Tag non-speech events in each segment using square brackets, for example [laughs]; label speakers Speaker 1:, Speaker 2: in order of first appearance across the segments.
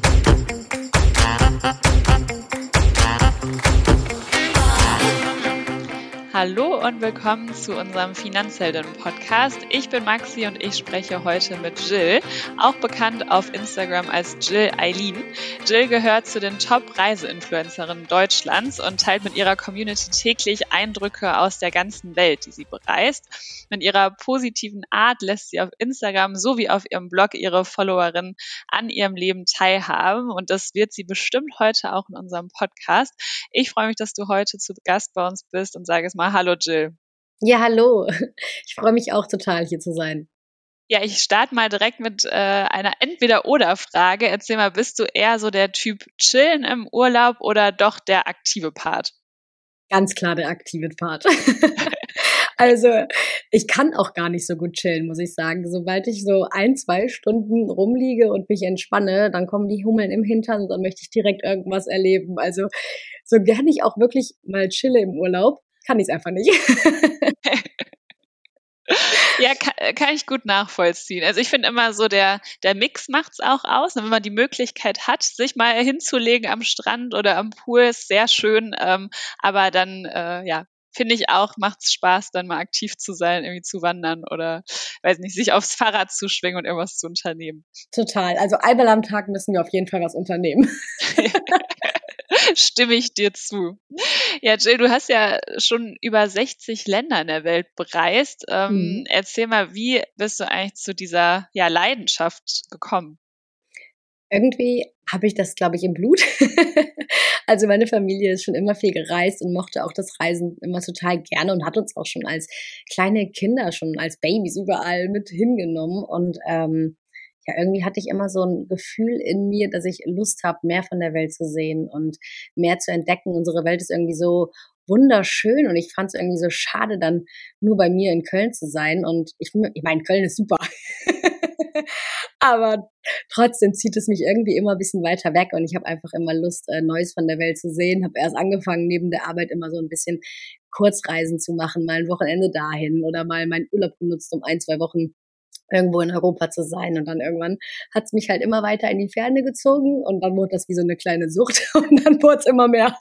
Speaker 1: Thank you. Hallo und willkommen zu unserem Finanzhelden-Podcast. Ich bin Maxi und ich spreche heute mit Jill, auch bekannt auf Instagram als Jill Eileen. Jill gehört zu den Top-Reiseinfluencerinnen Deutschlands und teilt mit ihrer Community täglich Eindrücke aus der ganzen Welt, die sie bereist. Mit ihrer positiven Art lässt sie auf Instagram sowie auf ihrem Blog ihre Followerinnen an ihrem Leben teilhaben und das wird sie bestimmt heute auch in unserem Podcast. Ich freue mich, dass du heute zu Gast bei uns bist und sage es mal Hallo Jill.
Speaker 2: Ja, hallo. [laughs] Ich freue mich auch total, hier zu sein.
Speaker 1: Ja, ich starte mal direkt mit äh, einer Entweder-Oder-Frage. Erzähl mal, bist du eher so der Typ Chillen im Urlaub oder doch der aktive Part?
Speaker 2: Ganz klar der aktive Part. [laughs] also ich kann auch gar nicht so gut chillen, muss ich sagen. Sobald ich so ein, zwei Stunden rumliege und mich entspanne, dann kommen die Hummeln im Hintern und dann möchte ich direkt irgendwas erleben. Also so gerne ich auch wirklich mal chille im Urlaub, kann ich es einfach nicht. [laughs]
Speaker 1: ja, kann, kann, ich gut nachvollziehen. Also ich finde immer so, der, der Mix macht's auch aus. Wenn man die Möglichkeit hat, sich mal hinzulegen am Strand oder am Pool, ist sehr schön. Ähm, aber dann, äh, ja, finde ich auch, macht's Spaß, dann mal aktiv zu sein, irgendwie zu wandern oder, weiß nicht, sich aufs Fahrrad zu schwingen und irgendwas zu unternehmen.
Speaker 2: Total. Also einmal am Tag müssen wir auf jeden Fall was unternehmen. [laughs] [laughs] [laughs]
Speaker 1: Stimme ich dir zu. Ja, Jill, du hast ja schon über 60 Länder in der Welt bereist. Ähm, mhm. Erzähl mal, wie bist du eigentlich zu dieser ja, Leidenschaft gekommen?
Speaker 2: Irgendwie habe ich das, glaube ich, im Blut. [laughs] also meine Familie ist schon immer viel gereist und mochte auch das Reisen immer total gerne und hat uns auch schon als kleine Kinder, schon als Babys überall mit hingenommen. Und ähm, ja, irgendwie hatte ich immer so ein Gefühl in mir, dass ich Lust habe, mehr von der Welt zu sehen und mehr zu entdecken. Unsere Welt ist irgendwie so wunderschön und ich fand es irgendwie so schade, dann nur bei mir in Köln zu sein. Und ich, ich meine, Köln ist super. [laughs] Aber trotzdem zieht es mich irgendwie immer ein bisschen weiter weg und ich habe einfach immer Lust, äh, Neues von der Welt zu sehen. Habe erst angefangen, neben der Arbeit immer so ein bisschen Kurzreisen zu machen, mal ein Wochenende dahin oder mal meinen Urlaub genutzt, um ein, zwei Wochen irgendwo in Europa zu sein. Und dann irgendwann hat es mich halt immer weiter in die Ferne gezogen und dann wurde das wie so eine kleine Sucht [laughs] und dann wurde es immer mehr.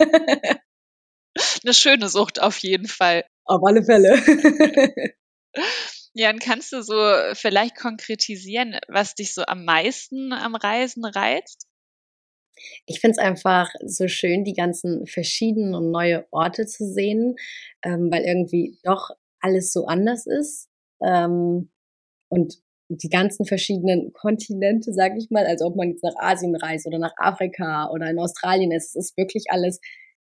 Speaker 1: eine schöne Sucht auf jeden Fall.
Speaker 2: Auf alle Fälle. [laughs]
Speaker 1: Ja, und kannst du so vielleicht konkretisieren, was dich so am meisten am Reisen reizt?
Speaker 2: Ich finde es einfach so schön, die ganzen verschiedenen und neue Orte zu sehen, ähm, weil irgendwie doch alles so anders ist. Ähm, und die ganzen verschiedenen Kontinente, sage ich mal, als ob man jetzt nach Asien reist oder nach Afrika oder in Australien ist. Es ist wirklich alles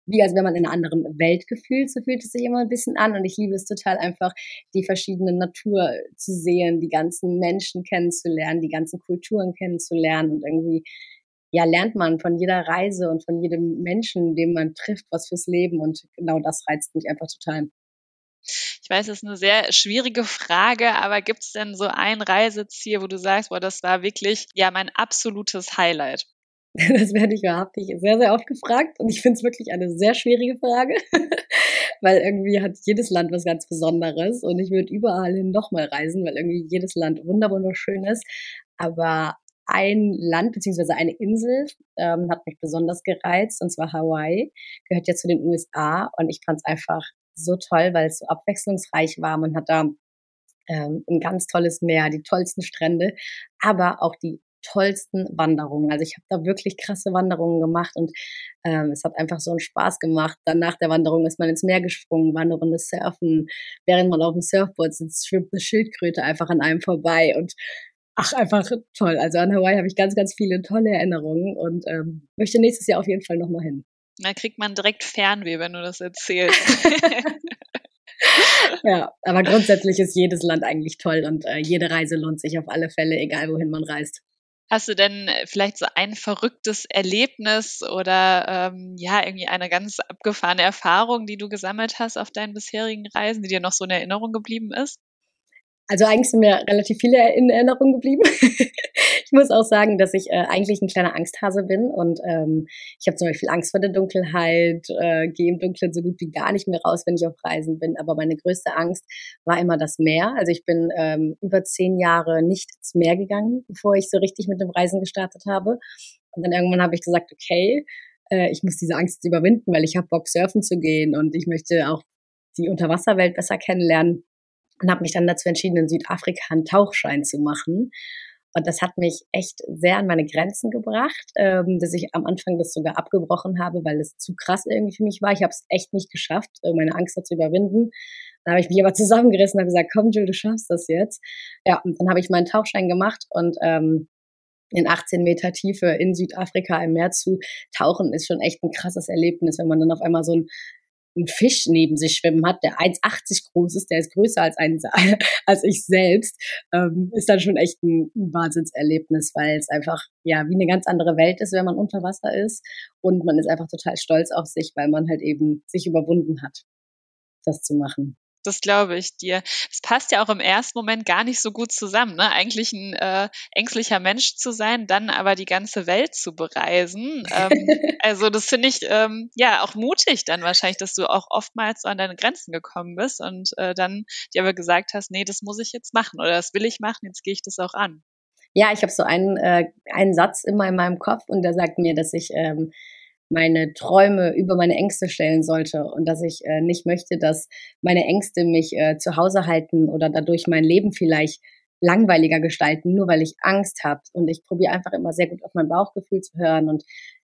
Speaker 2: wie als wenn man in einer anderen Welt gefühlt, so fühlt es sich immer ein bisschen an. Und ich liebe es total einfach, die verschiedene Natur zu sehen, die ganzen Menschen kennenzulernen, die ganzen Kulturen kennenzulernen und irgendwie ja, lernt man von jeder Reise und von jedem Menschen, den man trifft, was fürs Leben. Und genau das reizt mich einfach total.
Speaker 1: Ich weiß, es ist eine sehr schwierige Frage, aber gibt es denn so ein Reiseziel, wo du sagst, boah, das war wirklich ja mein absolutes Highlight? [laughs]
Speaker 2: Das werde ich wahrhaftig sehr, sehr oft gefragt und ich finde es wirklich eine sehr schwierige Frage, [laughs] weil irgendwie hat jedes Land was ganz Besonderes und ich würde überall hin nochmal reisen, weil irgendwie jedes Land wunderschön ist. Aber ein Land beziehungsweise eine Insel ähm, hat mich besonders gereizt und zwar Hawaii, gehört ja zu den USA und ich fand es einfach so toll, weil es so abwechslungsreich war. Man hat da ähm, ein ganz tolles Meer, die tollsten Strände, aber auch die tollsten Wanderungen. Also ich habe da wirklich krasse Wanderungen gemacht und ähm, es hat einfach so einen Spaß gemacht. Dann nach der Wanderung ist man ins Meer gesprungen, war eine Runde surfen. Während man auf dem Surfboard sitzt, schwimmt eine Schildkröte einfach an einem vorbei und ach, einfach toll. Also an Hawaii habe ich ganz, ganz viele tolle Erinnerungen und ähm, möchte nächstes Jahr auf jeden Fall nochmal hin.
Speaker 1: Da kriegt man direkt Fernweh, wenn du das erzählst. [laughs]
Speaker 2: ja, aber grundsätzlich ist jedes Land eigentlich toll und äh, jede Reise lohnt sich auf alle Fälle, egal wohin man reist.
Speaker 1: Hast du denn äh, vielleicht so ein verrücktes Erlebnis oder ähm, ja, irgendwie eine ganz abgefahrene Erfahrung, die du gesammelt hast auf deinen bisherigen Reisen, die dir noch so in Erinnerung geblieben ist?
Speaker 2: Also eigentlich sind mir relativ viele in Erinnerung geblieben. [laughs] ich muss auch sagen, dass ich äh, eigentlich ein kleiner Angsthase bin und ähm, ich habe zum Beispiel Angst vor der Dunkelheit, äh, gehe im Dunkeln so gut wie gar nicht mehr raus, wenn ich auf Reisen bin. Aber meine größte Angst war immer das Meer. Also ich bin ähm, über zehn Jahre nicht ins Meer gegangen, bevor ich so richtig mit dem Reisen gestartet habe. Und dann irgendwann habe ich gesagt, okay, äh, ich muss diese Angst überwinden, weil ich habe Bock, surfen zu gehen und ich möchte auch die Unterwasserwelt besser kennenlernen und habe mich dann dazu entschieden, in Südafrika einen Tauchschein zu machen. Und das hat mich echt sehr an meine Grenzen gebracht, ähm, dass ich am Anfang das sogar abgebrochen habe, weil es zu krass irgendwie für mich war. Ich habe es echt nicht geschafft, äh, meine Angst dazu überwinden. Dann habe ich mich aber [laughs] zusammengerissen und habe gesagt, komm Jill, du schaffst das jetzt. Ja, und dann habe ich meinen Tauchschein gemacht und ähm, in 18 Meter Tiefe in Südafrika im Meer zu tauchen, ist schon echt ein krasses Erlebnis, wenn man dann auf einmal so ein einen Fisch neben sich schwimmen hat, der 1,80 groß ist, der ist größer als, ein, [laughs] als ich selbst, ähm, ist dann schon echt ein, ein Wahnsinnserlebnis, weil es einfach ja wie eine ganz andere Welt ist, wenn man unter Wasser ist und man ist einfach total stolz auf sich, weil man halt eben sich überwunden hat, das zu machen.
Speaker 1: Das glaube ich dir. Das passt ja auch im ersten Moment gar nicht so gut zusammen, ne? Eigentlich ein äh, ängstlicher Mensch zu sein, dann aber die ganze Welt zu bereisen. Ähm, [laughs] also das finde ich ähm, ja auch mutig dann wahrscheinlich, dass du auch oftmals an deine Grenzen gekommen bist und äh, dann dir aber gesagt hast, nee, das muss ich jetzt machen oder das will ich machen, jetzt gehe ich das auch an.
Speaker 2: Ja, ich habe so einen, äh, einen Satz immer in meinem Kopf und der sagt mir, dass ich ähm, meine Träume über meine Ängste stellen sollte und dass ich äh, nicht möchte, dass meine Ängste mich äh, zu Hause halten oder dadurch mein Leben vielleicht langweiliger gestalten, nur weil ich Angst habe. Und ich probiere einfach immer sehr gut auf mein Bauchgefühl zu hören und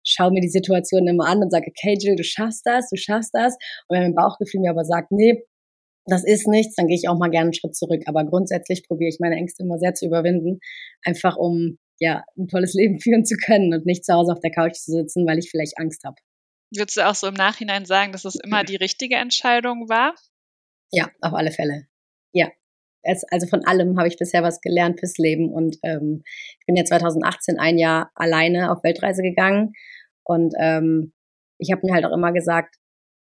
Speaker 2: schaue mir die Situation immer an und sage, okay, Jill, du schaffst das, du schaffst das. Und wenn mein Bauchgefühl mir aber sagt, nee, das ist nichts, dann gehe ich auch mal gerne einen Schritt zurück. Aber grundsätzlich probiere ich meine Ängste immer sehr zu überwinden, einfach um ja, ein tolles Leben [laughs] führen zu können und nicht zu Hause auf der Couch zu sitzen, weil ich vielleicht Angst habe.
Speaker 1: Würdest du auch so im Nachhinein sagen, dass es immer die richtige Entscheidung war?
Speaker 2: Ja, auf alle Fälle. Ja. Es, also von allem habe ich bisher was gelernt fürs Leben und ähm, ich bin ja 2018 ein Jahr alleine auf Weltreise gegangen und ähm, ich habe mir halt auch immer gesagt,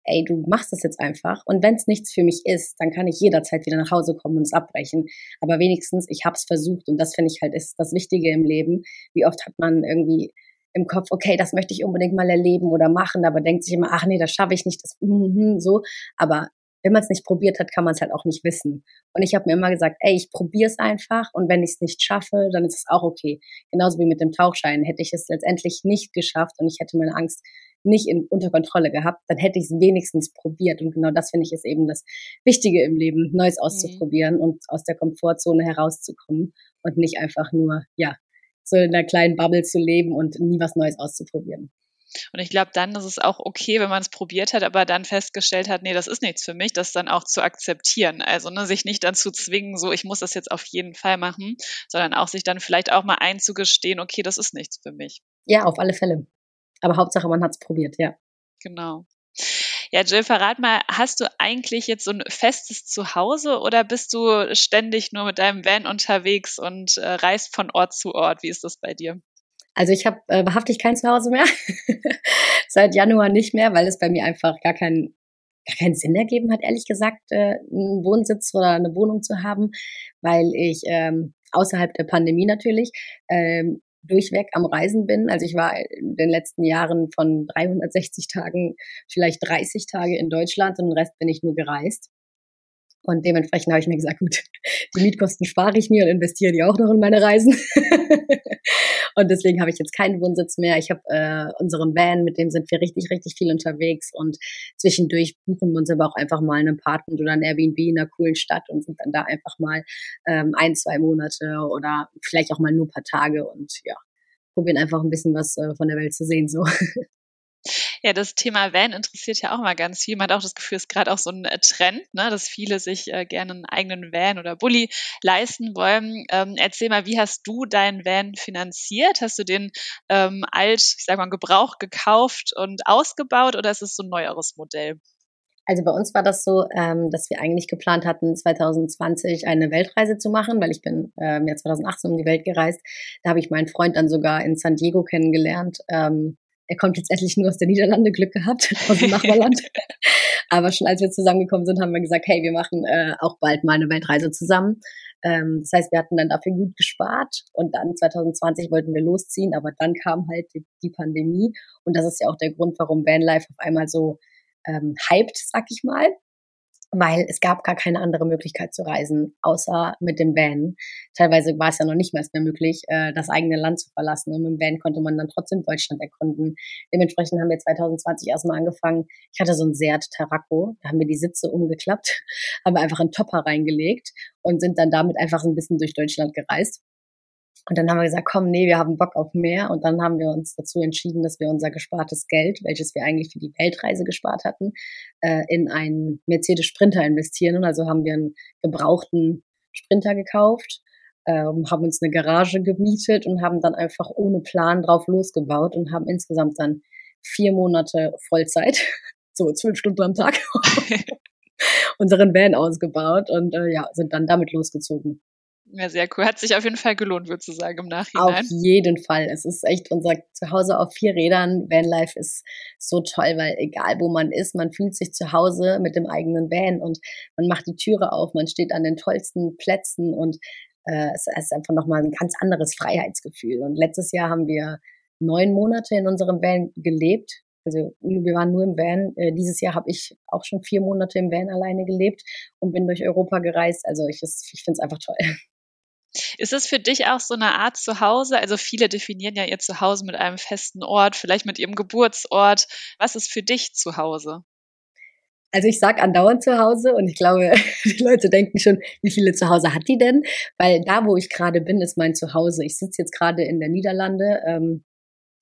Speaker 2: ey, du machst das jetzt einfach. Und wenn es nichts für mich ist, dann kann ich jederzeit wieder nach Hause kommen und es abbrechen. Aber wenigstens, ich habe es versucht und das finde ich halt ist das Wichtige im Leben. Wie oft hat man irgendwie im Kopf, okay, das möchte ich unbedingt mal erleben oder machen, aber denkt sich immer, ach nee, das schaffe ich nicht, das mm, so. Aber wenn man es nicht probiert hat, kann man es halt auch nicht wissen. Und ich habe mir immer gesagt, ey, ich probiere es einfach und wenn ich es nicht schaffe, dann ist es auch okay. Genauso wie mit dem Tauchschein. Hätte ich es letztendlich nicht geschafft und ich hätte meine Angst nicht in, unter Kontrolle gehabt, dann hätte ich es wenigstens probiert. Und genau das finde ich ist eben das Wichtige im Leben, Neues mhm. auszuprobieren mhm. und aus der Komfortzone herauszukommen und nicht einfach nur, ja, so in einer kleinen Bubble zu leben und nie was Neues auszuprobieren.
Speaker 1: Und ich glaube, dann ist es auch okay, wenn man es probiert hat, aber dann festgestellt hat, nee, das ist nichts für mich, das dann auch zu akzeptieren. Also ne, sich nicht dazu zwingen, so ich muss das jetzt auf jeden Fall machen, sondern auch sich dann vielleicht auch mal einzugestehen, okay, das ist nichts für mich.
Speaker 2: Ja, auf alle Fälle. Aber Hauptsache, man hat es probiert, ja.
Speaker 1: Genau. Ja, Jill, verrat mal, hast du eigentlich jetzt so ein festes Zuhause oder bist du ständig nur mit deinem Van unterwegs und äh, reist von Ort zu Ort? Wie ist das bei dir?
Speaker 2: Also ich habe äh, wahrhaftig kein Zuhause mehr. [laughs] Seit Januar nicht mehr, weil es bei mir einfach gar keinen gar keinen Sinn ergeben hat, ehrlich gesagt, äh, einen Wohnsitz oder eine Wohnung zu haben, weil ich ähm, außerhalb der Pandemie natürlich ähm, durchweg am Reisen bin. Also ich war in den letzten Jahren von 360 Tagen vielleicht 30 Tage in Deutschland und den Rest bin ich nur gereist. Und dementsprechend habe ich mir gesagt, gut, [laughs] die Mietkosten spare ich mir und investiere die auch noch in meine Reisen. [laughs] und deswegen habe ich jetzt keinen Wohnsitz mehr. Ich habe äh, unseren Van, mit dem sind wir richtig, richtig viel unterwegs und zwischendurch buchen wir uns aber auch einfach mal einen Apartment oder ein Airbnb in einer coolen Stadt und sind dann da einfach mal ähm, ein, zwei Monate oder vielleicht auch mal nur ein paar Tage und ja, probieren einfach ein bisschen was äh, von der Welt zu sehen so. [laughs]
Speaker 1: Ja, das Thema Van interessiert ja auch mal ganz viel. Man hat auch das Gefühl, es ist gerade auch so ein äh, Trend, ne, dass viele sich äh, gerne einen eigenen Van oder Bulli leisten wollen. Ähm, erzähl mal, wie hast du deinen Van finanziert? Hast du den ähm, alt, ich sag mal, Gebrauch gekauft und ausgebaut oder ist es so ein neueres Modell?
Speaker 2: Also bei uns war das so, ähm, dass wir eigentlich geplant hatten, 2020 eine Weltreise zu machen, weil ich bin ähm, ja 2018 um die Welt gereist. Da habe ich meinen Freund dann sogar in San Diego kennengelernt. Ähm, er kommt jetzt endlich nur aus der Niederlande, Glück gehabt, [laughs] aus dem [laughs] Nachbarland. Aber schon als wir zusammengekommen sind, haben wir gesagt, hey, wir machen äh, auch bald mal eine Weltreise zusammen. Ähm, das heißt, wir hatten dann dafür gut gespart und dann 2020 wollten wir losziehen, aber dann kam halt die, die Pandemie und das ist ja auch der Grund, warum Vanlife auf einmal so ähm, hyped, sag ich mal. Weil es gab gar keine andere Möglichkeit zu reisen, außer mit dem Van. Teilweise war es ja noch nicht mehr möglich, äh, das eigene Land zu verlassen. Und mit dem Van konnte man dann trotzdem Deutschland erkunden. Dementsprechend haben wir 2020 erstmal angefangen. Ich hatte so ein Seat Tarraco, da haben wir die Sitze umgeklappt, [laughs] haben einfach einen Topper reingelegt und sind dann damit einfach ein bisschen durch Deutschland gereist. Und dann haben wir gesagt, komm, nee, wir haben Bock auf mehr. Und dann haben wir uns dazu entschieden, dass wir unser gespartes Geld, welches wir eigentlich für die Weltreise gespart hatten, äh, in einen Mercedes Sprinter investieren. Und also haben wir einen gebrauchten Sprinter gekauft, ähm, haben uns eine Garage gemietet und haben dann einfach ohne Plan drauf losgebaut und haben insgesamt dann vier Monate Vollzeit, [laughs] so zwölf Stunden am Tag, [laughs] [laughs] unseren Van ausgebaut und äh, ja, sind dann damit losgezogen.
Speaker 1: Ja, sehr cool. Hat sich auf jeden Fall gelohnt, würde ich sagen, im Nachhinein.
Speaker 2: Auf jeden Fall. Es ist echt unser Zuhause auf vier Rädern. Vanlife ist so toll, weil egal wo man ist, man fühlt sich zu Hause mit dem eigenen Van und man macht die Türe auf, man steht an den tollsten Plätzen und äh, es ist einfach nochmal ein ganz anderes Freiheitsgefühl. Und letztes Jahr haben wir neun Monate in unserem Van gelebt. Also wir waren nur im Van. Äh, dieses Jahr habe ich auch schon vier Monate im Van alleine gelebt und bin durch Europa gereist. Also ich, ich finde es einfach toll.
Speaker 1: Ist es für dich auch so eine Art Zuhause? Also viele definieren ja ihr Zuhause mit einem festen Ort, vielleicht mit ihrem Geburtsort. Was ist für dich Zuhause?
Speaker 2: Also ich sag andauernd zu Hause und ich glaube, [laughs] die Leute denken schon, wie viele Zuhause hat die denn? Weil da, wo ich gerade bin, ist mein Zuhause. Ich sitze jetzt gerade in der Niederlande ähm,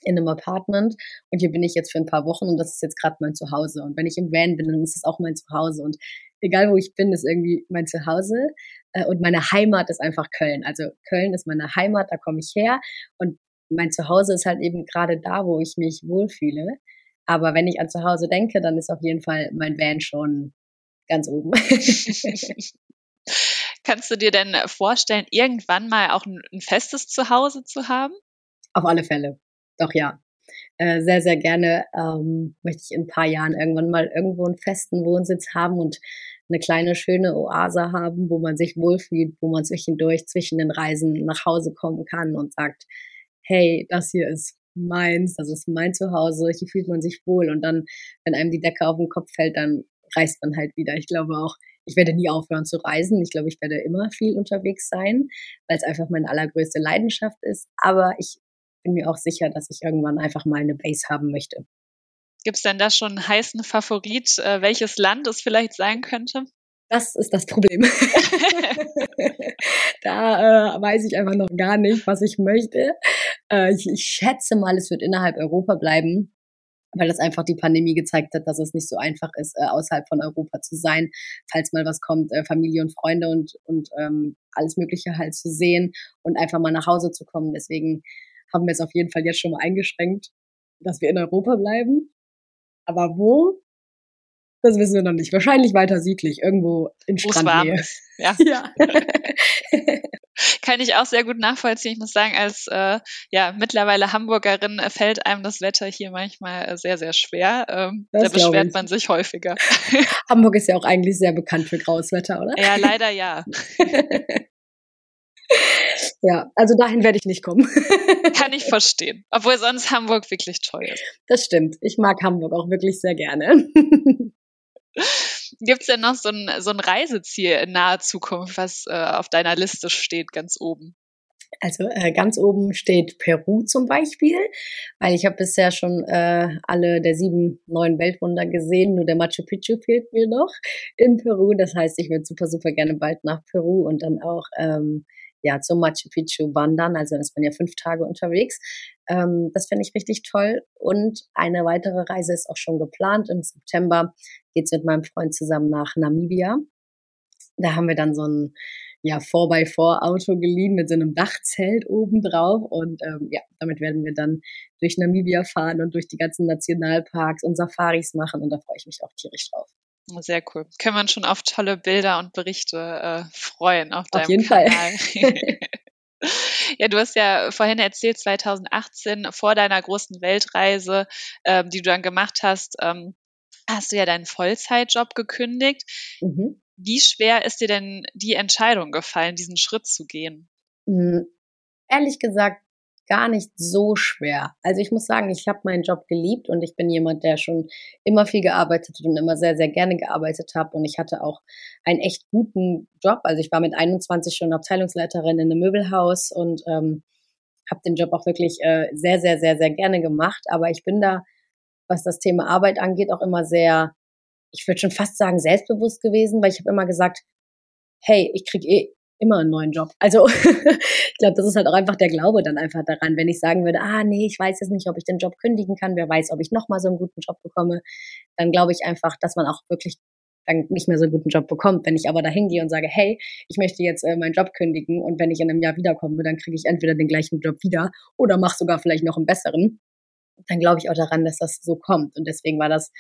Speaker 2: in einem Apartment und hier bin ich jetzt für ein paar Wochen und das ist jetzt gerade mein Zuhause. Und wenn ich im Van bin, dann ist es auch mein Zuhause. Und egal wo ich bin, ist irgendwie mein Zuhause. Äh, und meine Heimat ist einfach Köln. Also Köln ist meine Heimat, da komme ich her. Und mein Zuhause ist halt eben gerade da, wo ich mich wohlfühle. Aber wenn ich an Zuhause denke, dann ist auf jeden Fall mein Van schon ganz oben. [laughs]
Speaker 1: Kannst du dir denn vorstellen, irgendwann mal auch ein, ein festes Zuhause zu haben?
Speaker 2: Auf alle Fälle. Doch ja. Äh, sehr, sehr gerne ähm, möchte ich in ein paar Jahren irgendwann mal irgendwo einen festen Wohnsitz haben und eine kleine schöne Oase haben, wo man sich wohlfühlt, wo man zwischendurch zwischen den Reisen nach Hause kommen kann und sagt, hey, das hier ist meins, das ist mein Zuhause, hier fühlt man sich wohl und dann, wenn einem die Decke auf den Kopf fällt, dann reist man halt wieder. Ich glaube auch, ich werde nie aufhören zu reisen. Ich glaube, ich werde immer viel unterwegs sein, weil es einfach meine allergrößte Leidenschaft ist. Aber ich bin mir auch sicher, dass ich irgendwann einfach mal eine Base haben möchte.
Speaker 1: Gibt es denn da schon einen heißen Favorit, äh, welches Land es vielleicht sein könnte?
Speaker 2: Das ist das Problem. [laughs] da äh, weiß ich einfach noch gar nicht, was ich möchte. Äh, ich, ich schätze mal, es wird innerhalb Europa bleiben, weil das einfach die Pandemie gezeigt hat, dass es nicht so einfach ist, äh, außerhalb von Europa zu sein, falls mal was kommt, äh, Familie und Freunde und, und ähm, alles Mögliche halt zu sehen und einfach mal nach Hause zu kommen. Deswegen haben wir es auf jeden Fall jetzt schon mal eingeschränkt, dass wir in Europa bleiben. Aber wo? Das wissen wir noch nicht. Wahrscheinlich weiter südlich, irgendwo in Strandnähe. [laughs]
Speaker 1: Ja. ja. [laughs] Kann ich auch sehr gut nachvollziehen. Ich muss sagen, als äh, ja mittlerweile Hamburgerin fällt einem das Wetter hier manchmal äh, sehr, sehr schwer. Ähm, da beschwert man sich häufiger. [laughs]
Speaker 2: Hamburg ist ja auch eigentlich sehr bekannt für graues Wetter, oder?
Speaker 1: Ja, leider ja.
Speaker 2: Ja, also dahin werde ich nicht kommen. [laughs]
Speaker 1: Kann ich [laughs] verstehen. Obwohl sonst Hamburg wirklich toll ist.
Speaker 2: Das stimmt. Ich mag Hamburg auch wirklich sehr gerne. [laughs]
Speaker 1: Gibt es denn noch so ein, so ein Reiseziel in naher Zukunft, was äh, auf deiner Liste steht, ganz oben?
Speaker 2: Also äh, ganz oben steht Peru zum Beispiel, weil ich habe bisher schon äh, alle der sieben neuen Weltwunder gesehen, nur der Machu Picchu fehlt mir noch in Peru. Das heißt, ich würde super, super gerne bald nach Peru und dann auch ähm, ja, zum Machu Picchu wandern. Also ist man ja fünf Tage unterwegs. Ähm, das finde ich richtig toll. Und eine weitere Reise ist auch schon geplant. Im September geht's mit meinem Freund zusammen nach Namibia. Da haben wir dann so ein ja, 4x4-Auto geliehen mit so einem Dachzelt oben drauf. Und ähm, ja, damit werden wir dann durch Namibia fahren und durch die ganzen Nationalparks und Safaris machen. Und da freue ich mich auch tierisch drauf.
Speaker 1: Sehr cool. Können wir uns schon auf tolle Bilder und Berichte äh, freuen auf deinem
Speaker 2: auf jeden
Speaker 1: Kanal. Fall. [laughs] ja, du hast ja vorhin erzählt, 2018 vor deiner großen Weltreise, ähm, die du dann gemacht hast, ähm, hast du ja deinen Vollzeitjob gekündigt. Mhm. Wie schwer ist dir denn die Entscheidung gefallen, diesen Schritt zu gehen?
Speaker 2: Mhm. Ehrlich gesagt, gar nicht so schwer. Also ich muss sagen, ich habe meinen Job geliebt und ich bin jemand, der schon immer viel gearbeitet hat und immer sehr, sehr gerne gearbeitet habe. Und ich hatte auch einen echt guten Job. Also ich war mit 21 schon Abteilungsleiterin in einem Möbelhaus und ähm, habe den Job auch wirklich äh, sehr, sehr, sehr, sehr gerne gemacht. Aber ich bin da, was das Thema Arbeit angeht, auch immer sehr, ich würde schon fast sagen, selbstbewusst gewesen, weil ich habe immer gesagt, hey, ich krieg eh immer einen neuen Job. Also [laughs] ich glaube, das ist halt auch einfach der Glaube dann einfach daran. Wenn ich sagen würde, ah nee, ich weiß jetzt nicht, ob ich den Job kündigen kann, wer weiß, ob ich nochmal so einen guten Job bekomme, dann glaube ich einfach, dass man auch wirklich dann nicht mehr so einen guten Job bekommt. Wenn ich aber da hingehe und sage, hey, ich möchte jetzt äh, meinen Job kündigen und wenn ich in einem Jahr wiederkomme, dann kriege ich entweder den gleichen Job wieder oder mache sogar vielleicht noch einen besseren, dann glaube ich auch daran, dass das so kommt. Und deswegen war das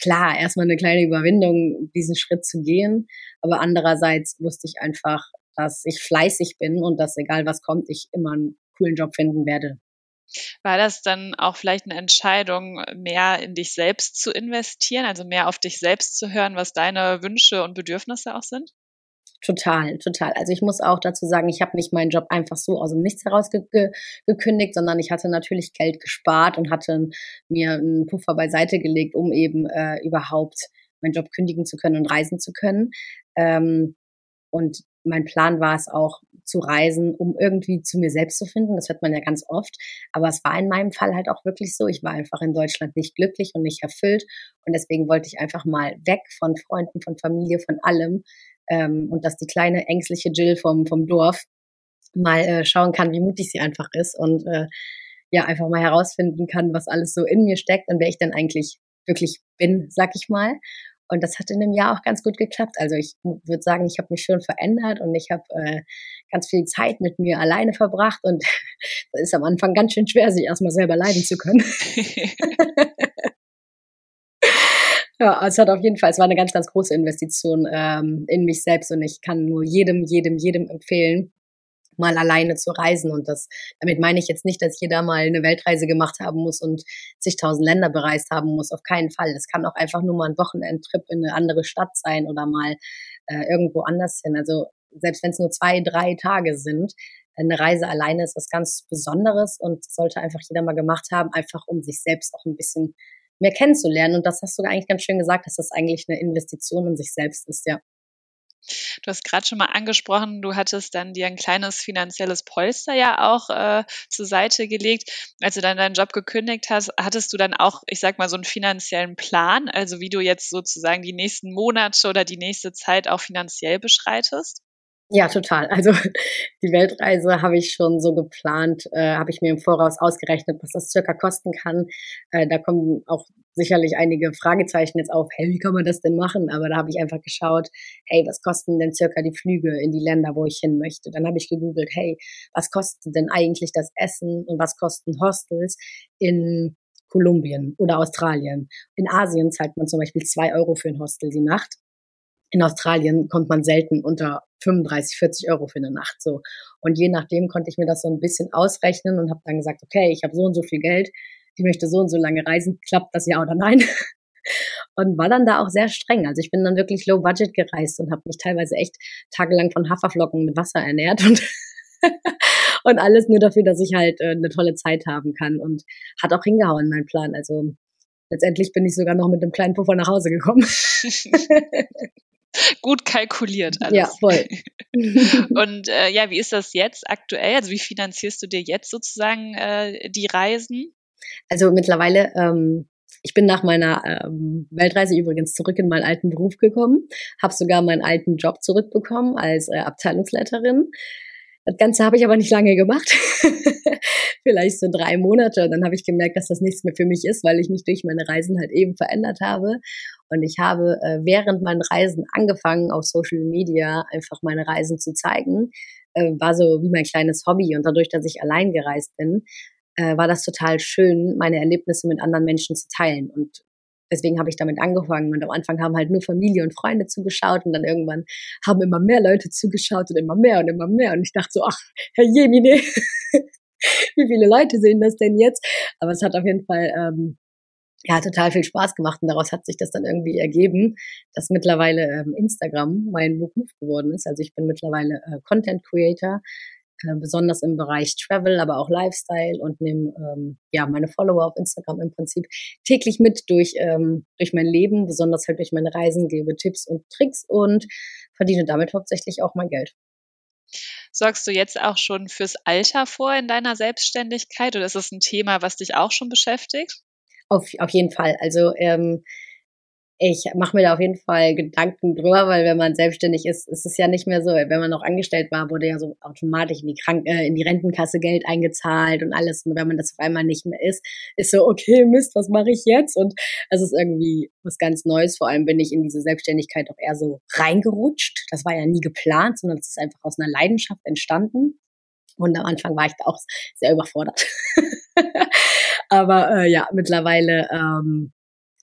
Speaker 2: klar, erstmal eine kleine Überwindung, diesen Schritt zu gehen. Aber andererseits wusste ich einfach, dass ich fleißig bin und dass egal was kommt, ich immer einen coolen Job finden werde.
Speaker 1: War das dann auch vielleicht eine Entscheidung, mehr in dich selbst zu investieren, also mehr auf dich selbst zu hören, was deine Wünsche und Bedürfnisse auch sind?
Speaker 2: Total, total. Also ich muss auch dazu sagen, ich habe nicht meinen Job einfach so aus dem Nichts heraus ge ge gekündigt, sondern ich hatte natürlich Geld gespart und hatte mir einen Puffer beiseite gelegt, um eben äh, überhaupt meinen Job kündigen zu können und reisen zu können. Ähm, und mein Plan war es auch zu reisen, um irgendwie zu mir selbst zu finden. Das hört man ja ganz oft. Aber es war in meinem Fall halt auch wirklich so. Ich war einfach in Deutschland nicht glücklich und nicht erfüllt. Und deswegen wollte ich einfach mal weg von Freunden, von Familie, von allem. Ähm, und dass die kleine ängstliche Jill vom, vom Dorf mal äh, schauen kann, wie mutig sie einfach ist und äh, ja, einfach mal herausfinden kann, was alles so in mir steckt und wer ich denn eigentlich wirklich bin, sag ich mal. Und das hat in dem Jahr auch ganz gut geklappt. Also ich würde sagen, ich habe mich schon verändert und ich habe äh, ganz viel Zeit mit mir alleine verbracht. Und [laughs] das ist am Anfang ganz schön schwer, sich erstmal selber leiden zu können. [laughs] [laughs] ja, es hat auf jeden Fall, es war eine ganz, ganz große Investition ähm, in mich selbst und ich kann nur jedem, jedem, jedem empfehlen, mal alleine zu reisen. Und das, damit meine ich jetzt nicht, dass jeder mal eine Weltreise gemacht haben muss und zigtausend Länder bereist haben muss. Auf keinen Fall. Das kann auch einfach nur mal ein Wochenendtrip in eine andere Stadt sein oder mal äh, irgendwo anders hin. Also selbst wenn es nur zwei, drei Tage sind, eine Reise alleine ist was ganz Besonderes und sollte einfach jeder mal gemacht haben, einfach um sich selbst auch ein bisschen mehr kennenzulernen. Und das hast du eigentlich ganz schön gesagt, dass das eigentlich eine Investition in sich selbst ist, ja.
Speaker 1: Du hast gerade schon mal angesprochen, du hattest dann dir ein kleines finanzielles Polster ja auch äh, zur Seite gelegt. Als du dann deinen Job gekündigt hast, hattest du dann auch, ich sag mal, so einen finanziellen Plan, also wie du jetzt sozusagen die nächsten Monate oder die nächste Zeit auch finanziell beschreitest?
Speaker 2: Ja, total. Also [laughs] die Weltreise habe ich schon so geplant, äh, habe ich mir im Voraus ausgerechnet, was das circa kosten kann. Äh, da kommen auch sicherlich einige Fragezeichen jetzt auf, hey, wie kann man das denn machen? Aber da habe ich einfach geschaut, hey, was kosten denn circa die Flüge in die Länder, wo ich hin möchte? Dann habe ich gegoogelt, hey, was kostet denn eigentlich das Essen und was kosten Hostels in Kolumbien oder Australien? In Asien zahlt man zum Beispiel zwei Euro für ein Hostel die Nacht in Australien kommt man selten unter 35, 40 Euro für eine Nacht so. Und je nachdem konnte ich mir das so ein bisschen ausrechnen und habe dann gesagt, okay, ich habe so und so viel Geld, ich möchte so und so lange reisen, klappt das ja oder nein? [laughs] Und war dann da auch sehr streng. Also ich bin dann wirklich low budget gereist und habe mich teilweise echt tagelang von Haferflocken mit Wasser ernährt und [laughs] und alles nur dafür, dass ich halt äh, eine tolle Zeit haben kann und hat auch hingehauen mein Plan. Also letztendlich bin ich sogar noch mit einem kleinen Puffer nach Hause gekommen. [laughs] [laughs]
Speaker 1: gut kalkuliert alles.
Speaker 2: Ja, voll. [laughs] [laughs]
Speaker 1: Und äh, ja, wie ist das jetzt aktuell? Also wie finanzierst du dir jetzt sozusagen äh, die Reisen?
Speaker 2: Also mittlerweile, ähm, ich bin nach meiner ähm, Weltreise übrigens zurück in meinen alten Beruf gekommen, habe sogar meinen alten Job zurückbekommen als äh, Abteilungsleiterin. Das Ganze habe ich aber nicht lange gemacht. [laughs] Vielleicht so drei Monate. Und dann habe ich gemerkt, dass das nichts mehr für mich ist, weil ich mich durch meine Reisen halt eben verändert habe. Und ich habe äh, während meinen Reisen angefangen, auf Social Media einfach meine Reisen zu zeigen. Äh, war so wie mein kleines Hobby. Und dadurch, dass ich allein gereist bin, äh, war das total schön, meine Erlebnisse mit anderen Menschen zu teilen. Und deswegen habe ich damit angefangen. Und am Anfang haben halt nur Familie und Freunde zugeschaut und dann irgendwann haben immer mehr Leute zugeschaut und immer mehr und immer mehr. Und ich dachte so, ach, Herr Jemine, [laughs] wie viele Leute sehen das denn jetzt? Aber es hat auf jeden Fall ähm, ja total viel Spaß gemacht und daraus hat sich das dann irgendwie ergeben, dass mittlerweile ähm, Instagram mein Beruf geworden ist. Also ich bin mittlerweile äh, Content Creator besonders im Bereich Travel, aber auch Lifestyle und nehme ähm, ja meine Follower auf Instagram im Prinzip täglich mit durch ähm, durch mein Leben, besonders halt durch meine Reisen, gebe Tipps und Tricks und verdiene damit hauptsächlich auch mein Geld.
Speaker 1: Sorgst du jetzt auch schon fürs Alter vor in deiner Selbstständigkeit oder ist das ein Thema, was dich auch schon beschäftigt?
Speaker 2: Auf, auf jeden Fall. Also ähm, ich mache mir da auf jeden Fall Gedanken drüber, weil wenn man selbstständig ist, ist es ja nicht mehr so. Wenn man noch angestellt war, wurde ja so automatisch in die Krank äh, in die Rentenkasse Geld eingezahlt und alles. Und wenn man das auf einmal nicht mehr ist, ist so, okay, Mist, was mache ich jetzt? Und es ist irgendwie was ganz Neues. Vor allem bin ich in diese Selbstständigkeit auch eher so reingerutscht. Das war ja nie geplant, sondern es ist einfach aus einer Leidenschaft entstanden. Und am Anfang war ich da auch sehr überfordert. [laughs] Aber äh, ja, mittlerweile ähm,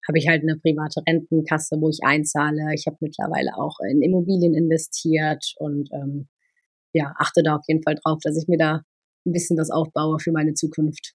Speaker 2: habe ich halt eine private Rentenkasse, wo ich einzahle. Ich habe mittlerweile auch in Immobilien investiert und ähm, ja, achte da auf jeden Fall drauf, dass ich mir da ein bisschen was aufbaue für meine Zukunft.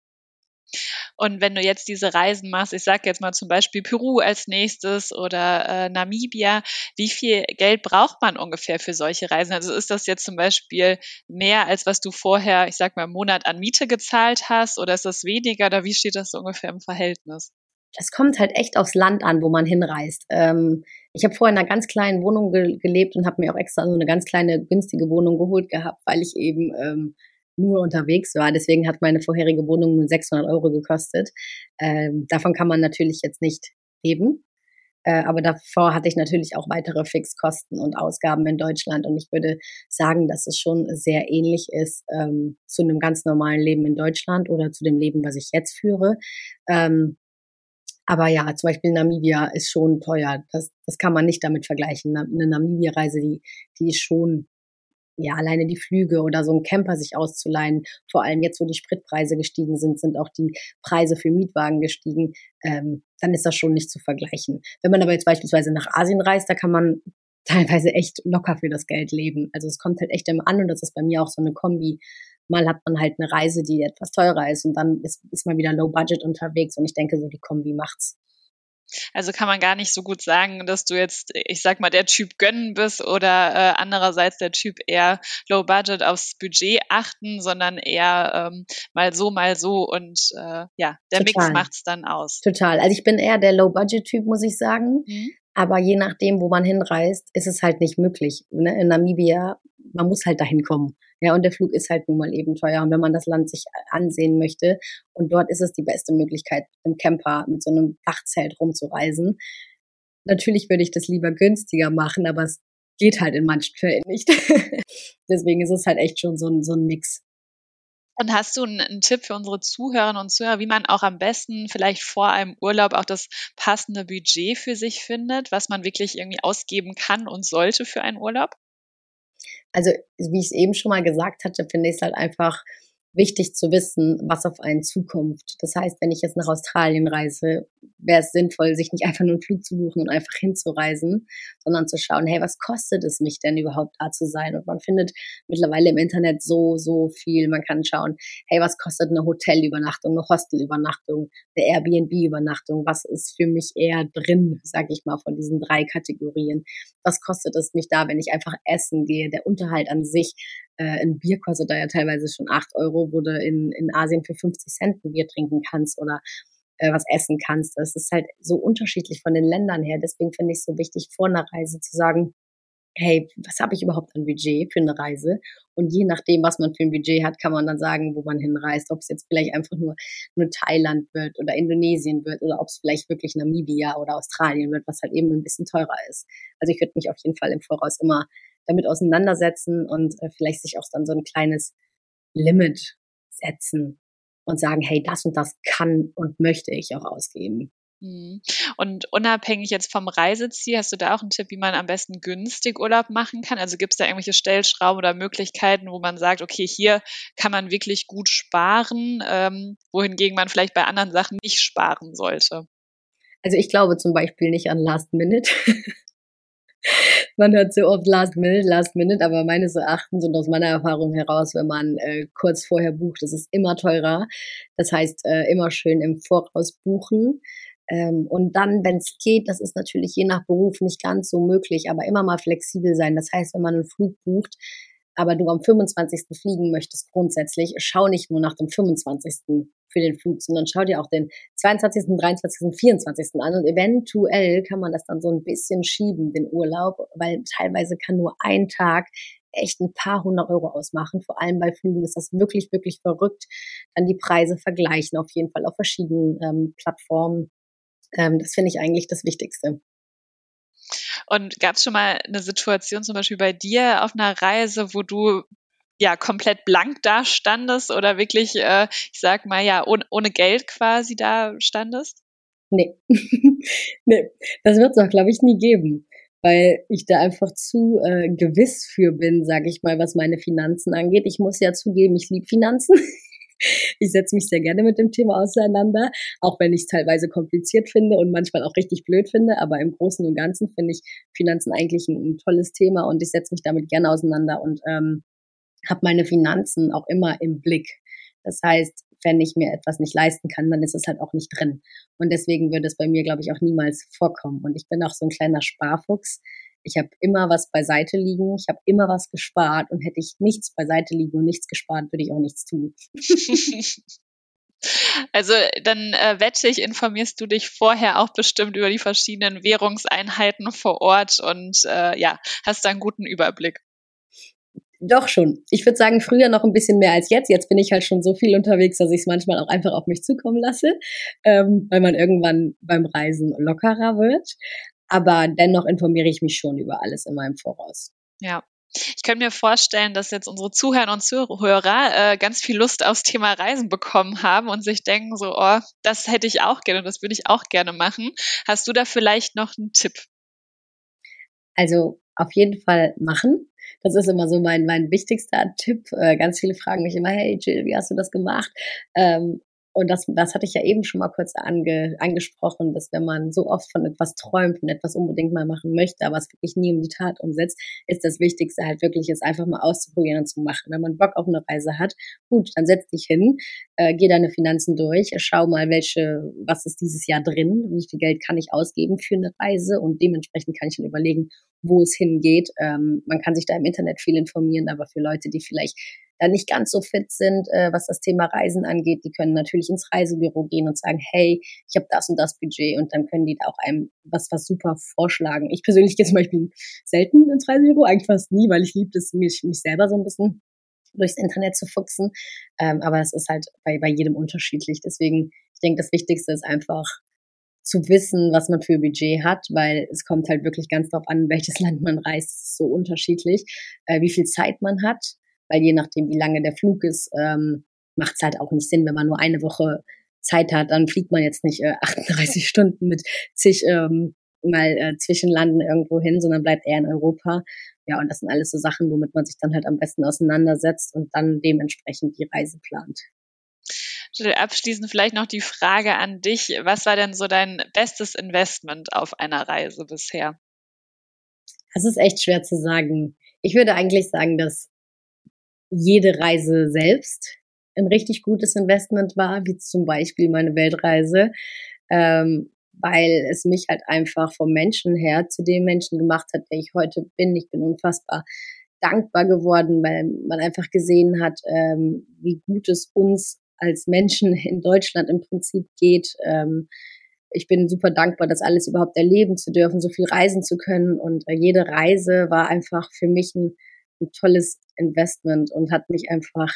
Speaker 1: Und wenn du jetzt diese Reisen machst, ich sage jetzt mal zum Beispiel Peru als nächstes oder äh, Namibia, wie viel Geld braucht man ungefähr für solche Reisen? Also ist das jetzt zum Beispiel mehr, als was du vorher, ich sag mal, im Monat an Miete gezahlt hast oder ist das weniger oder wie steht das so ungefähr im Verhältnis?
Speaker 2: Es kommt halt echt aufs Land an, wo man hinreist. Ähm, ich habe vorher in einer ganz kleinen Wohnung ge gelebt und habe mir auch extra so eine ganz kleine günstige Wohnung geholt gehabt, weil ich eben ähm, nur unterwegs war. Deswegen hat meine vorherige Wohnung nur 600 Euro gekostet. Ähm, davon kann man natürlich jetzt nicht leben. Äh, aber davor hatte ich natürlich auch weitere Fixkosten und Ausgaben in Deutschland. Und ich würde sagen, dass es schon sehr ähnlich ist ähm, zu einem ganz normalen Leben in Deutschland oder zu dem Leben, was ich jetzt führe. Ähm, aber ja, zum Beispiel Namibia ist schon teuer. Das, das kann man nicht damit vergleichen. Eine Namibia-Reise, die, die ist schon, ja, alleine die Flüge oder so ein Camper sich auszuleihen. Vor allem jetzt, wo die Spritpreise gestiegen sind, sind auch die Preise für Mietwagen gestiegen. Ähm, dann ist das schon nicht zu vergleichen. Wenn man aber jetzt beispielsweise nach Asien reist, da kann man teilweise echt locker für das Geld leben. Also es kommt halt echt immer an und das ist bei mir auch so eine Kombi Mal hat man halt eine Reise, die etwas teurer ist und dann ist, ist man wieder low budget unterwegs und ich denke, so die Kombi macht's.
Speaker 1: Also kann man gar nicht so gut sagen, dass du jetzt, ich sag mal, der Typ gönnen bist oder äh, andererseits der Typ eher low budget aufs Budget achten, sondern eher ähm, mal so, mal so und äh, ja, der Total. Mix macht's dann aus.
Speaker 2: Total. Also ich bin eher der low budget Typ, muss ich sagen. Mhm. Aber je nachdem, wo man hinreist, ist es halt nicht möglich. Ne? In Namibia, man muss halt dahin kommen. Ja, und der Flug ist halt nun mal eben teuer. Und wenn man das Land sich ansehen möchte, und dort ist es die beste Möglichkeit, mit einem Camper, mit so einem Dachzelt rumzureisen. Natürlich würde ich das lieber günstiger machen, aber es geht halt in manchen Fällen nicht. [laughs] Deswegen ist es halt echt schon so ein, so ein Mix.
Speaker 1: Und hast du einen, einen, Tipp für unsere Zuhörerinnen und Zuhörer, wie man auch am besten vielleicht vor einem Urlaub auch das passende Budget für sich findet, was man wirklich irgendwie ausgeben kann und sollte für einen Urlaub?
Speaker 2: Also wie ich es eben schon mal gesagt hatte, finde ich es halt einfach wichtig zu wissen, was auf einen zukommt. Das heißt, wenn ich jetzt nach Australien reise, wäre es sinnvoll, sich nicht einfach nur einen Flug zu buchen und einfach hinzureisen, sondern zu schauen, hey, was kostet es mich denn überhaupt da zu sein? Und man findet mittlerweile im Internet so, so viel. Man kann schauen, hey, was kostet eine Hotelübernachtung, eine Hostelübernachtung, eine Airbnb-Übernachtung? Was ist für mich eher drin, sag ich mal, von diesen drei Kategorien? Was kostet es mich da, wenn ich einfach essen gehe? Der Unterhalt an sich, äh, ein Bier kostet da ja teilweise schon acht Euro, wo du in, in Asien für 50 Cent ein Bier trinken kannst oder äh, was essen kannst. Das ist halt so unterschiedlich von den Ländern her. Deswegen finde ich es so wichtig, vor einer Reise zu sagen, hey, was habe ich überhaupt an Budget für eine Reise? Und je nachdem, was man für ein Budget hat, kann man dann sagen, wo man hinreist. Ob es jetzt vielleicht einfach nur, nur Thailand wird oder Indonesien wird oder ob es vielleicht wirklich Namibia oder Australien wird, was halt eben ein bisschen teurer ist. Also ich würde mich auf jeden Fall im Voraus immer damit auseinandersetzen und äh, vielleicht sich auch dann so ein kleines Limit setzen und sagen, hey, das und das kann und möchte ich auch ausgeben.
Speaker 1: Mhm. Und unabhängig jetzt vom Reiseziel, hast du da auch einen Tipp, wie man am besten günstig Urlaub machen kann? Also gibt es da irgendwelche Stellschrauben oder Möglichkeiten, wo man sagt, okay, hier kann man wirklich gut sparen, ähm, wohingegen man vielleicht bei anderen Sachen nicht sparen sollte?
Speaker 2: Also ich glaube zum Beispiel nicht an Last Minute. [laughs] man hört so oft Last Minute, Last Minute, aber meines Erachtens und aus meiner Erfahrung heraus, wenn man äh, kurz vorher bucht, ist es immer teurer. Das heißt, äh, immer schön im Voraus buchen. Ähm, und dann, wenn es geht, das ist natürlich je nach Beruf nicht ganz so möglich, aber immer mal flexibel sein. Das heißt, wenn man einen Flug bucht, aber du am 25. fliegen möchtest grundsätzlich, schau nicht nur nach dem 25. für den Flug, sondern schau dir auch den 22., 23., 24. an und eventuell kann man das dann so ein bisschen schieben, den Urlaub, weil teilweise kann nur ein Tag echt ein paar hundert Euro ausmachen. Vor allem bei Flügen ist das wirklich, wirklich verrückt. Dann die Preise vergleichen auf jeden Fall auf verschiedenen ähm, Plattformen. Ähm, das finde ich eigentlich das Wichtigste.
Speaker 1: Und gab es schon mal eine Situation zum Beispiel bei dir auf einer Reise, wo du ja komplett blank da standest oder wirklich, äh, ich sag mal ja, ohne, ohne Geld quasi da standest?
Speaker 2: Nee. [laughs] nee, das wird es auch, glaube ich, nie geben weil ich da einfach zu äh, gewiss für bin, sage ich mal, was meine Finanzen angeht. Ich muss ja zugeben, ich liebe Finanzen. [laughs] ich setze mich sehr gerne mit dem Thema auseinander, auch wenn ich es teilweise kompliziert finde und manchmal auch richtig blöd finde. Aber im Großen und Ganzen finde ich Finanzen eigentlich ein, ein tolles Thema und ich setze mich damit gerne auseinander und ähm, habe meine Finanzen auch immer im Blick. Das heißt, wenn ich mir etwas nicht leisten kann, dann ist es halt auch nicht drin. Und deswegen würde es bei mir, glaube ich, auch niemals vorkommen. Und ich bin auch so ein kleiner Sparfuchs. Ich habe immer was beiseite liegen, ich habe immer was gespart und hätte ich nichts beiseite liegen und nichts gespart, würde ich auch nichts tun. [laughs]
Speaker 1: Also dann äh, wette ich, informierst du dich vorher auch bestimmt über die verschiedenen Währungseinheiten vor Ort und äh, ja, hast da einen guten Überblick.
Speaker 2: Doch schon. Ich würde sagen, früher noch ein bisschen mehr als jetzt. Jetzt bin ich halt schon so viel unterwegs, dass ich es manchmal auch einfach auf mich zukommen lasse, ähm, weil man irgendwann beim Reisen lockerer wird. Aber dennoch informiere ich mich schon über alles in meinem Voraus.
Speaker 1: Ja, ich könnte mir vorstellen, dass jetzt unsere Zuhörer und Zuhörer äh, ganz viel Lust aufs Thema Reisen bekommen haben und sich denken so, oh, das hätte ich auch gerne und das würde ich auch gerne machen. Hast du da vielleicht noch einen Tipp?
Speaker 2: Also auf jeden Fall machen. Das ist immer so mein, mein wichtigster Tipp. Äh, ganz viele fragen mich immer, hey Jill, wie hast du das gemacht? Ähm, und das, das hatte ich ja eben schon mal kurz ange, angesprochen, dass wenn man so oft von etwas träumt und etwas unbedingt mal machen möchte, aber es wirklich nie in die Tat umsetzt, ist das Wichtigste halt wirklich, es einfach mal auszuprobieren und zu machen. Wenn man Bock auf eine Reise hat, gut, dann setz dich hin, äh, geh deine Finanzen durch, schau mal, welche, was ist dieses Jahr drin, wie viel Geld kann ich ausgeben für eine Reise und dementsprechend kann ich dann überlegen, wo es hingeht. Ähm, man kann sich da im Internet viel informieren, aber für Leute, die vielleicht da nicht ganz so fit sind, äh, was das Thema Reisen angeht, die können natürlich ins Reisebüro gehen und sagen, hey, ich habe das und das Budget und dann können die da auch einem was, was super vorschlagen. Ich persönlich gehe zum Beispiel selten ins Reisebüro, eigentlich fast nie, weil ich liebe es, mich, mich selber so ein bisschen durchs Internet zu fuchsen. Ähm, aber es ist halt bei, bei jedem unterschiedlich. Deswegen, ich denke, das Wichtigste ist einfach zu wissen, was man für Budget hat, weil es kommt halt wirklich ganz darauf an, [laughs] welches Land man reist, so unterschiedlich, äh, wie viel Zeit man hat, weil je nachdem, wie lange der Flug ist, ähm, macht es halt auch nicht Sinn, wenn man nur eine Woche Zeit hat, dann fliegt man jetzt nicht äh, [laughs] 38 Stunden mit zig ähm, mal äh, Zwischenlanden irgendwo hin, sondern bleibt eher in Europa. Ja, und das sind alles so Sachen, womit man sich dann halt am besten auseinandersetzt und dann dementsprechend die Reise plant.
Speaker 1: Abschließend vielleicht noch die Frage an dich. Was war denn so dein bestes Investment auf einer Reise bisher?
Speaker 2: Das ist echt schwer zu sagen. Ich würde eigentlich sagen, dass jede Reise selbst ein richtig gutes Investment war, wie zum Beispiel meine Weltreise, ähm, weil es mich halt einfach vom Menschen her zu dem Menschen gemacht hat, der ich heute bin. Ich bin unfassbar dankbar geworden, weil man einfach gesehen hat, ähm, wie gut es uns als Menschen in Deutschland im Prinzip geht. Ähm, ich bin super dankbar, das alles überhaupt erleben zu dürfen, so viel reisen zu können. Und äh, jede Reise war einfach für mich ein, ein tolles Investment und hat mich einfach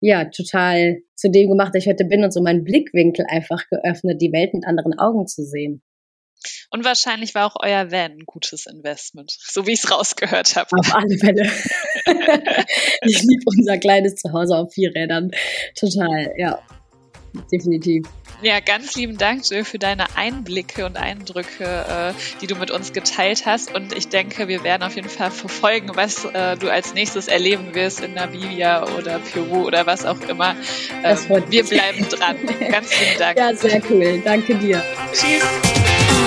Speaker 2: ja total zu dem gemacht, der ich heute bin und so meinen Blickwinkel einfach geöffnet, die Welt mit anderen Augen zu sehen.
Speaker 1: Und wahrscheinlich war auch euer Van ein gutes Investment, [laughs] so wie ich es rausgehört habe.
Speaker 2: Auf alle Fälle. [laughs] ich liebe unser kleines Zuhause auf vier Rädern. Total, ja. Definitiv.
Speaker 1: Ja, ganz lieben Dank, Jill, für deine Einblicke und Eindrücke, äh, die du mit uns geteilt hast. Und ich denke, wir werden auf jeden Fall verfolgen, was äh, du als nächstes erleben wirst in Namibia oder Peru oder was auch immer. Ähm, wir bleiben dran. [laughs] ganz lieben Dank.
Speaker 2: Ja, sehr cool. Danke dir.
Speaker 1: Tschüss.